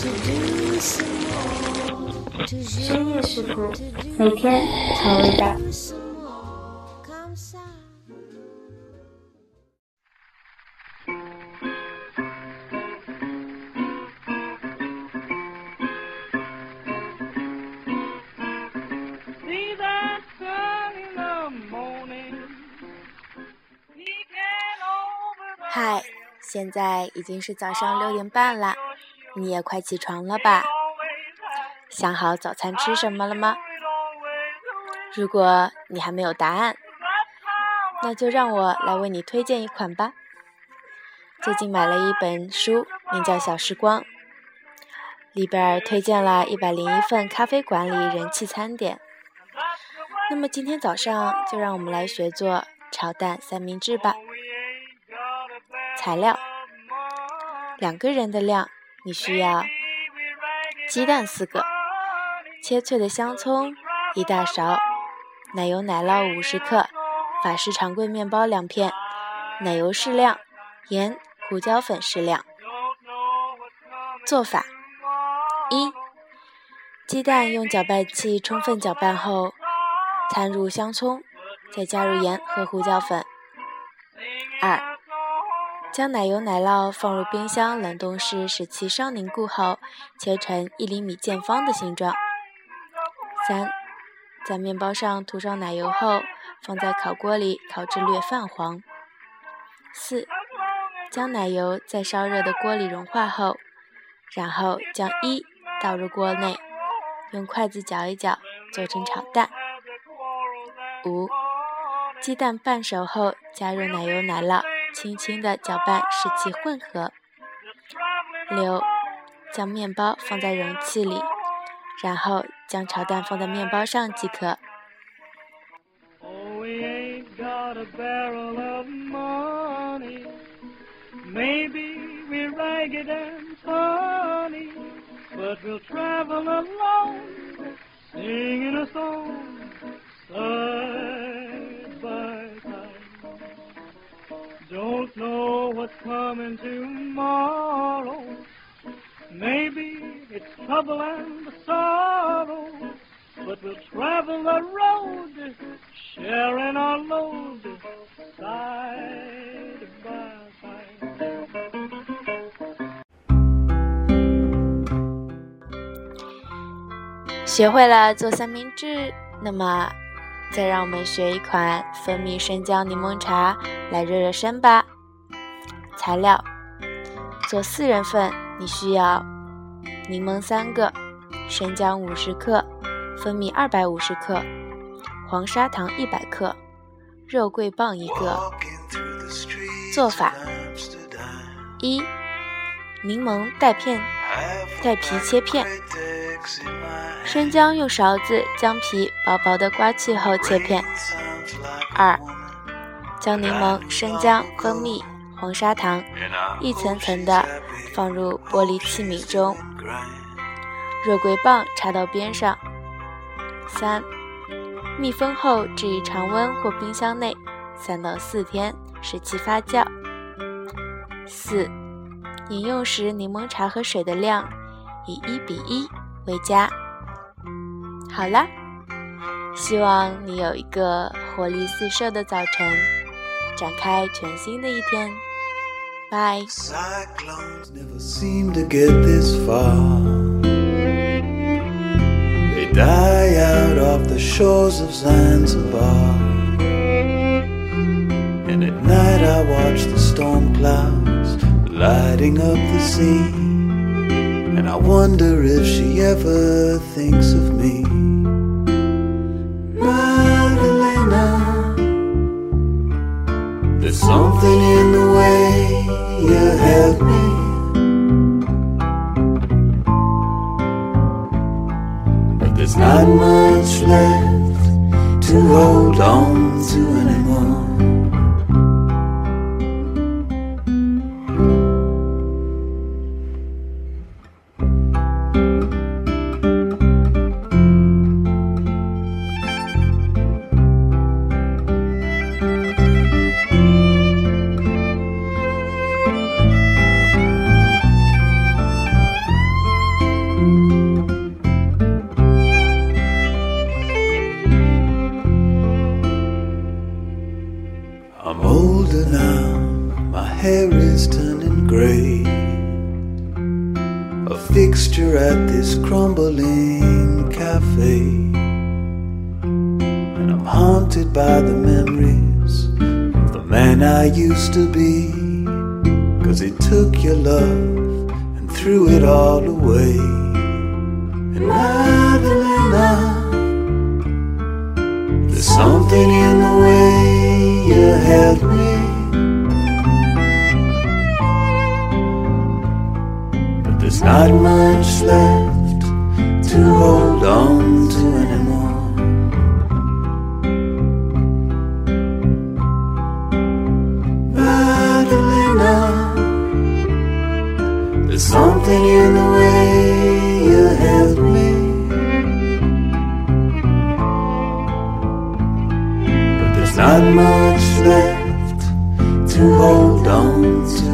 深夜食谱，每天调味道。嗨，现在已经是早上六点半了，你也快起床了吧？想好早餐吃什么了吗？如果你还没有答案，那就让我来为你推荐一款吧。最近买了一本书，名叫《小时光》，里边推荐了一百零一份咖啡馆里人气餐点。那么今天早上就让我们来学做炒蛋三明治吧。材料：两个人的量，你需要鸡蛋四个。切脆的香葱一大勺，奶油奶酪五十克，法式长棍面包两片，奶油适量，盐、胡椒粉适量。做法：一、鸡蛋用搅拌器充分搅拌后，掺入香葱，再加入盐和胡椒粉。二、将奶油奶酪放入冰箱冷冻室，使其稍凝固后，切成一厘米见方的形状。三，在面包上涂上奶油后，放在烤锅里烤至略泛黄。四，将奶油在烧热的锅里融化后，然后将一倒入锅内，用筷子搅一搅，做成炒蛋。五，鸡蛋半熟后，加入奶油奶酪，轻轻的搅拌，使其混合。六，将面包放在容器里。然后将炒蛋放在面包上即可。Coming tomorrow. Maybe it's trouble and sorrow, but we'll travel the road, sharing our load side by side. 学会了做三明治，那么再让我们学一款蜂蜜生姜柠檬茶来热热身吧。材料：做四人份，你需要柠檬三个。生姜五十克，蜂蜜二百五十克，黄砂糖一百克，肉桂棒一个。做法：一、柠檬带片带皮切片，生姜用勺子将皮薄薄的刮去后切片。二、将柠檬、生姜、蜂蜜、黄砂糖一层层的放入玻璃器皿中。肉桂棒插到边上。三、密封后置于常温或冰箱内三到四天，使其发酵。四、饮用时柠檬茶和水的量以一比一为佳。好啦，希望你有一个活力四射的早晨，展开全新的一天。拜。die out off the shores of Zanzibar. And at night I watch the storm clouds lighting up the sea. And I wonder if she ever thinks of There's not much left to hold on to older now, my hair is turning grey. A fixture at this crumbling cafe. And I'm haunted by the memories of the man I used to be. Cause he took your love and threw it all away. There's not much left to hold on to anymore. Madalena, there's something in the way you held me. But there's not much left to hold on to